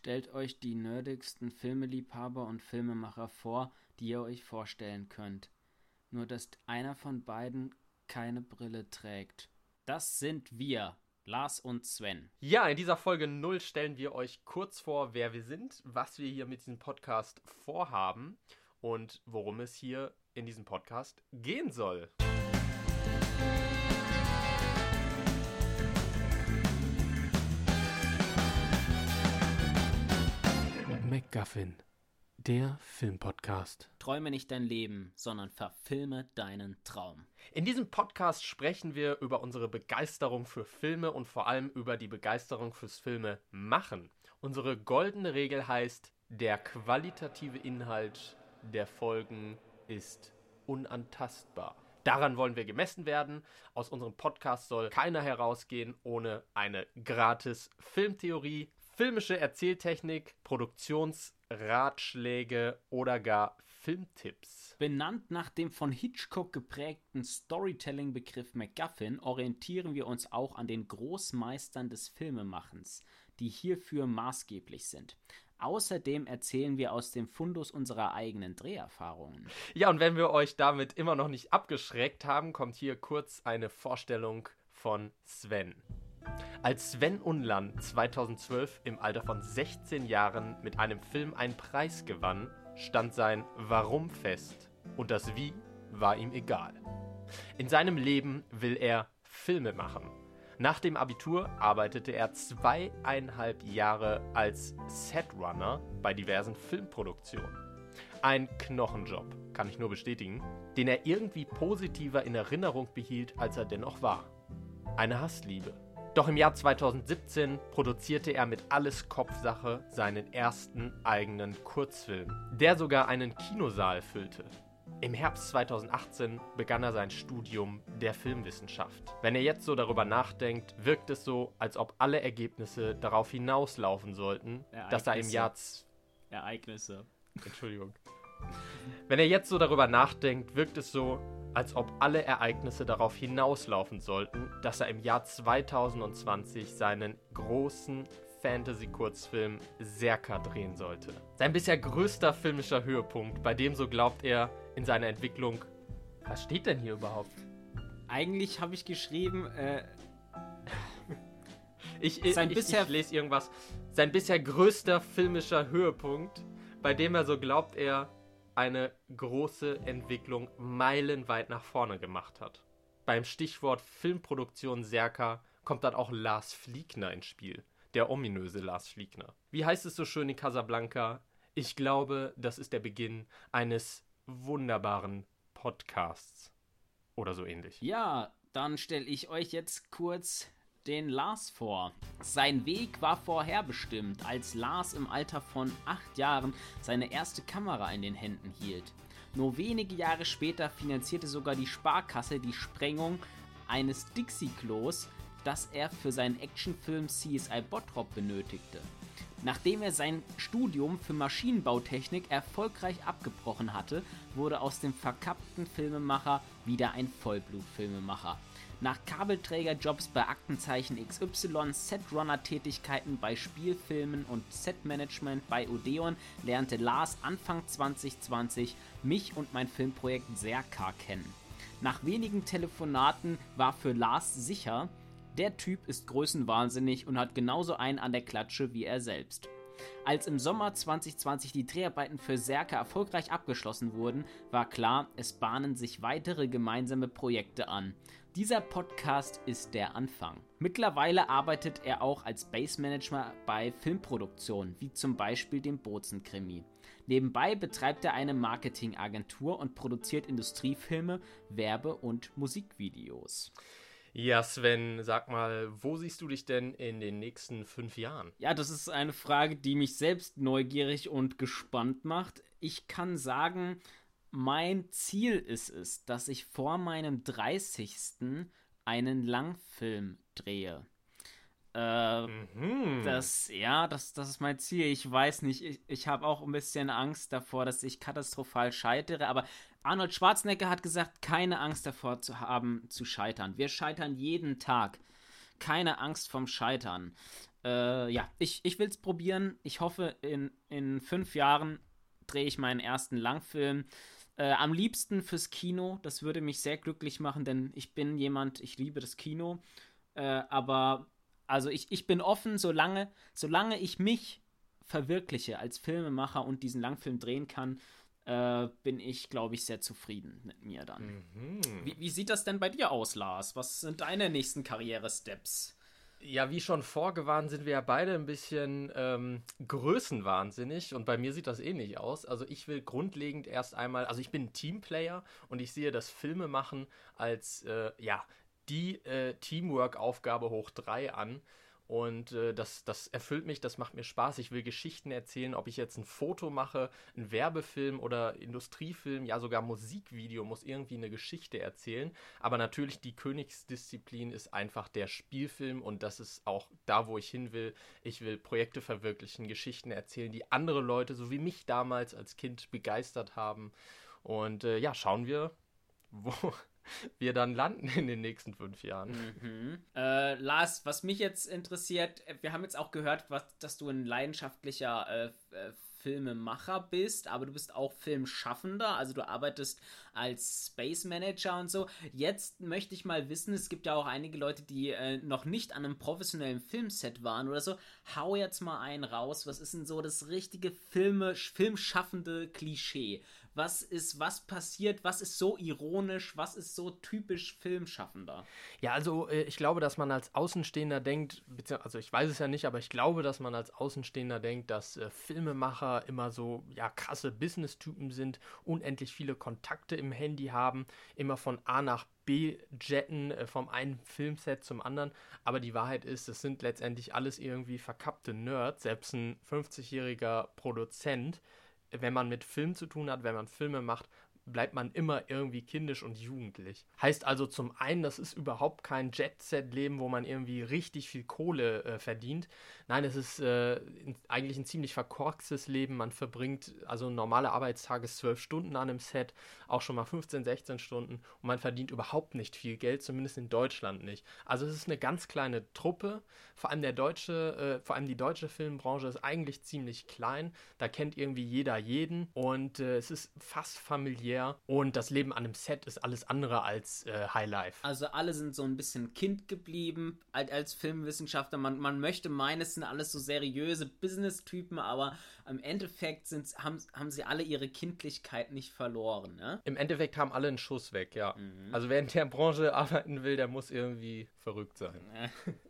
Stellt euch die nerdigsten Filmeliebhaber und Filmemacher vor, die ihr euch vorstellen könnt. Nur dass einer von beiden keine Brille trägt. Das sind wir, Lars und Sven. Ja, in dieser Folge 0 stellen wir euch kurz vor, wer wir sind, was wir hier mit diesem Podcast vorhaben und worum es hier in diesem Podcast gehen soll. MacGuffin, der Filmpodcast. Träume nicht dein Leben, sondern verfilme deinen Traum. In diesem Podcast sprechen wir über unsere Begeisterung für Filme und vor allem über die Begeisterung fürs Filme machen. Unsere goldene Regel heißt, der qualitative Inhalt der Folgen ist unantastbar. Daran wollen wir gemessen werden. Aus unserem Podcast soll keiner herausgehen ohne eine gratis Filmtheorie, filmische Erzähltechnik, Produktionsratschläge oder gar Filmtipps. Benannt nach dem von Hitchcock geprägten Storytelling-Begriff MacGuffin orientieren wir uns auch an den Großmeistern des Filmemachens, die hierfür maßgeblich sind. Außerdem erzählen wir aus dem Fundus unserer eigenen Dreherfahrungen. Ja, und wenn wir euch damit immer noch nicht abgeschreckt haben, kommt hier kurz eine Vorstellung von Sven. Als Sven Unland 2012 im Alter von 16 Jahren mit einem Film einen Preis gewann, stand sein Warum fest und das Wie war ihm egal. In seinem Leben will er Filme machen. Nach dem Abitur arbeitete er zweieinhalb Jahre als Setrunner bei diversen Filmproduktionen. Ein Knochenjob, kann ich nur bestätigen, den er irgendwie positiver in Erinnerung behielt, als er dennoch war. Eine Hassliebe doch im Jahr 2017 produzierte er mit Alles Kopfsache seinen ersten eigenen Kurzfilm, der sogar einen Kinosaal füllte. Im Herbst 2018 begann er sein Studium der Filmwissenschaft. Wenn er jetzt so darüber nachdenkt, wirkt es so, als ob alle Ergebnisse darauf hinauslaufen sollten, Ereignisse. dass er im Jahr... Ereignisse. Entschuldigung. Wenn er jetzt so darüber nachdenkt, wirkt es so, als ob alle Ereignisse darauf hinauslaufen sollten, dass er im Jahr 2020 seinen großen Fantasy-Kurzfilm Serka drehen sollte. Sein bisher größter filmischer Höhepunkt, bei dem, so glaubt er, in seiner Entwicklung. Was steht denn hier überhaupt? Eigentlich habe ich geschrieben, äh. ich, ich, ich, ich lese irgendwas. Sein bisher größter filmischer Höhepunkt, bei dem er so glaubt er, eine große Entwicklung meilenweit nach vorne gemacht hat. Beim Stichwort Filmproduktion Serka kommt dann auch Lars Fliegner ins Spiel. Der ominöse Lars Fliegner. Wie heißt es so schön in Casablanca? Ich glaube, das ist der Beginn eines wunderbaren Podcasts. Oder so ähnlich. Ja, dann stelle ich euch jetzt kurz den Lars vor. Sein Weg war vorherbestimmt, als Lars im Alter von acht Jahren seine erste Kamera in den Händen hielt. Nur wenige Jahre später finanzierte sogar die Sparkasse die Sprengung eines Dixie-Klos, das er für seinen Actionfilm CSI Bottrop benötigte. Nachdem er sein Studium für Maschinenbautechnik erfolgreich abgebrochen hatte, wurde aus dem verkappten Filmemacher wieder ein Vollblutfilmemacher. Nach Kabelträgerjobs bei Aktenzeichen XY, Setrunner-Tätigkeiten bei Spielfilmen und Setmanagement bei Odeon lernte Lars Anfang 2020 mich und mein Filmprojekt Serka kennen. Nach wenigen Telefonaten war für Lars sicher, der Typ ist größenwahnsinnig und hat genauso einen an der Klatsche wie er selbst. Als im Sommer 2020 die Dreharbeiten für Serka erfolgreich abgeschlossen wurden, war klar, es bahnen sich weitere gemeinsame Projekte an. Dieser Podcast ist der Anfang. Mittlerweile arbeitet er auch als Base Manager bei Filmproduktionen, wie zum Beispiel dem Bozen-Krimi. Nebenbei betreibt er eine Marketingagentur und produziert Industriefilme, Werbe- und Musikvideos. Ja, Sven, sag mal, wo siehst du dich denn in den nächsten fünf Jahren? Ja, das ist eine Frage, die mich selbst neugierig und gespannt macht. Ich kann sagen, mein Ziel ist es, dass ich vor meinem 30. einen Langfilm drehe. Äh, mhm. Das, ja, das, das ist mein Ziel. Ich weiß nicht, ich, ich habe auch ein bisschen Angst davor, dass ich katastrophal scheitere, aber Arnold Schwarzenegger hat gesagt, keine Angst davor zu haben, zu scheitern. Wir scheitern jeden Tag. Keine Angst vom Scheitern. Äh, ja, ich, ich will es probieren. Ich hoffe, in, in fünf Jahren drehe ich meinen ersten Langfilm. Äh, am liebsten fürs Kino. Das würde mich sehr glücklich machen, denn ich bin jemand, ich liebe das Kino. Äh, aber also ich, ich bin offen, solange, solange ich mich verwirkliche als Filmemacher und diesen Langfilm drehen kann, äh, bin ich, glaube ich, sehr zufrieden mit mir dann. Mhm. Wie, wie, sieht das denn bei dir aus, Lars? Was sind deine nächsten Karrieresteps? Ja, wie schon vorgewarnt, sind wir ja beide ein bisschen ähm, größenwahnsinnig und bei mir sieht das ähnlich aus. Also ich will grundlegend erst einmal, also ich bin Teamplayer und ich sehe das Filme machen als äh, ja die äh, Teamwork-Aufgabe hoch drei an. Und äh, das, das erfüllt mich, das macht mir Spaß. Ich will Geschichten erzählen, ob ich jetzt ein Foto mache, ein Werbefilm oder Industriefilm, ja sogar Musikvideo muss irgendwie eine Geschichte erzählen. Aber natürlich die Königsdisziplin ist einfach der Spielfilm und das ist auch da, wo ich hin will. Ich will Projekte verwirklichen, Geschichten erzählen, die andere Leute, so wie mich damals als Kind begeistert haben. Und äh, ja, schauen wir, wo, wir dann landen in den nächsten fünf Jahren. Mhm. Äh, Lars, was mich jetzt interessiert, wir haben jetzt auch gehört, was, dass du ein leidenschaftlicher äh, äh Filmemacher bist, aber du bist auch Filmschaffender, also du arbeitest als Space Manager und so. Jetzt möchte ich mal wissen, es gibt ja auch einige Leute, die äh, noch nicht an einem professionellen Filmset waren oder so. Hau jetzt mal einen raus. Was ist denn so das richtige Filme, filmschaffende Klischee? Was ist, was passiert, was ist so ironisch, was ist so typisch Filmschaffender? Ja, also äh, ich glaube, dass man als Außenstehender denkt, also ich weiß es ja nicht, aber ich glaube, dass man als Außenstehender denkt, dass äh, Filmemacher immer so, ja, krasse Business-Typen sind, unendlich viele Kontakte im Handy haben, immer von A nach B jetten äh, vom einen Filmset zum anderen. Aber die Wahrheit ist, es sind letztendlich alles irgendwie verkappte Nerds. Selbst ein 50-jähriger Produzent wenn man mit Film zu tun hat, wenn man Filme macht, bleibt man immer irgendwie kindisch und jugendlich. Heißt also zum einen, das ist überhaupt kein Jet-Set-Leben, wo man irgendwie richtig viel Kohle äh, verdient. Nein, es ist äh, eigentlich ein ziemlich verkorkstes Leben. Man verbringt, also ein normaler Arbeitstag zwölf Stunden an einem Set, auch schon mal 15, 16 Stunden und man verdient überhaupt nicht viel Geld, zumindest in Deutschland nicht. Also es ist eine ganz kleine Truppe. Vor allem der deutsche, äh, vor allem die deutsche Filmbranche ist eigentlich ziemlich klein. Da kennt irgendwie jeder jeden und äh, es ist fast familiär familiär und das Leben an einem Set ist alles andere als äh, Highlife. Also alle sind so ein bisschen Kind geblieben als Filmwissenschaftler. Man, man möchte meinen, es sind alles so seriöse Business-Typen, aber im Endeffekt sind, haben, haben sie alle ihre Kindlichkeit nicht verloren. Ne? Im Endeffekt haben alle einen Schuss weg, ja. Mhm. Also wer in der Branche arbeiten will, der muss irgendwie verrückt sein.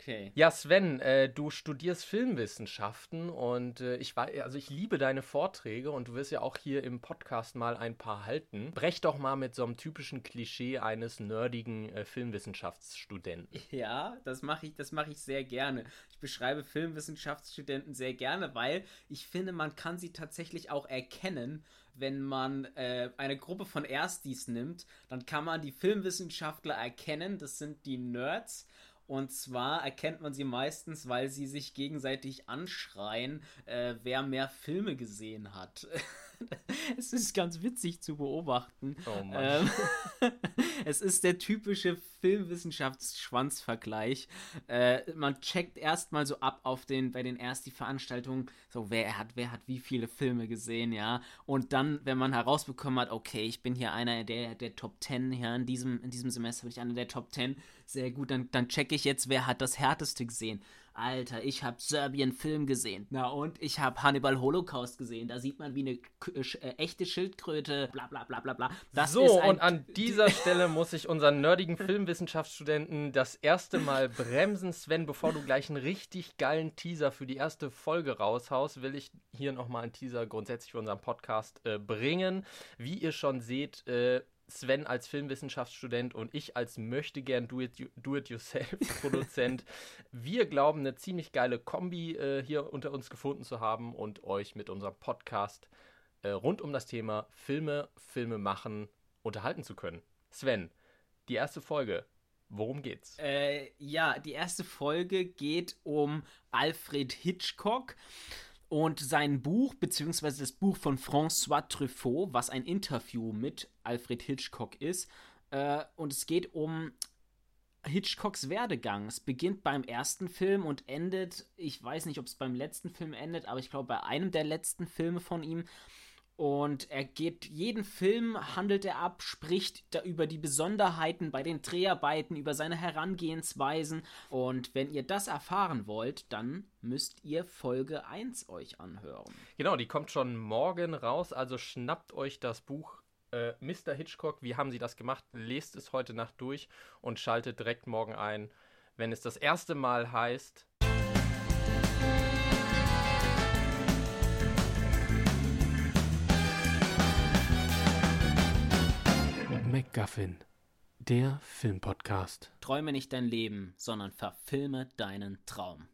Okay. Ja, Sven, äh, du studierst Filmwissenschaften und äh, ich weiß, also ich liebe deine Vorträge und du wirst ja auch hier im Podcast mal ein paar halten. Brech doch mal mit so einem typischen Klischee eines nerdigen äh, Filmwissenschaftsstudenten. Ja, das mache ich, das mache ich sehr gerne. Ich beschreibe Filmwissenschaftsstudenten sehr gerne, weil ich finde, man kann sie tatsächlich auch erkennen wenn man äh, eine Gruppe von Erstis nimmt, dann kann man die Filmwissenschaftler erkennen, das sind die Nerds, und zwar erkennt man sie meistens, weil sie sich gegenseitig anschreien, äh, wer mehr Filme gesehen hat. es ist ganz witzig zu beobachten. Oh Mann. Ähm, es ist der typische Filmwissenschaftsschwanzvergleich. Äh, man checkt erstmal so ab auf den, bei den ersten Veranstaltungen, so wer hat, wer hat wie viele Filme gesehen, ja. Und dann, wenn man herausbekommen hat, okay, ich bin hier einer der, der Top 10, ja, in diesem, in diesem Semester bin ich einer der Top 10, sehr gut, dann, dann checke ich jetzt, wer hat das härteste gesehen. Alter, ich habe Serbien-Film gesehen. Na und ich habe Hannibal Holocaust gesehen. Da sieht man wie eine äh, echte Schildkröte, bla bla bla bla bla. Das so, und an dieser Stelle muss ich unseren nerdigen Filmwissenschaftsstudenten das erste Mal bremsen. Sven, bevor du gleich einen richtig geilen Teaser für die erste Folge raushaust, will ich hier nochmal einen Teaser grundsätzlich für unseren Podcast äh, bringen. Wie ihr schon seht, äh, Sven als Filmwissenschaftsstudent und ich als möchte gern Do-it-yourself-Produzent. wir glauben, eine ziemlich geile Kombi äh, hier unter uns gefunden zu haben und euch mit unserem Podcast äh, rund um das Thema Filme, Filme machen unterhalten zu können. Sven, die erste Folge. Worum geht's? Äh, ja, die erste Folge geht um Alfred Hitchcock und sein Buch, beziehungsweise das Buch von François Truffaut, was ein Interview mit Alfred Hitchcock ist. Äh, und es geht um Hitchcocks Werdegang. Es beginnt beim ersten Film und endet, ich weiß nicht, ob es beim letzten Film endet, aber ich glaube bei einem der letzten Filme von ihm. Und er geht jeden Film, handelt er ab, spricht da über die Besonderheiten bei den Dreharbeiten, über seine Herangehensweisen. Und wenn ihr das erfahren wollt, dann müsst ihr Folge 1 euch anhören. Genau, die kommt schon morgen raus, also schnappt euch das Buch äh, Mr. Hitchcock, wie haben Sie das gemacht? Lest es heute Nacht durch und schaltet direkt morgen ein, wenn es das erste Mal heißt. MacGuffin, der Filmpodcast. Träume nicht dein Leben, sondern verfilme deinen Traum.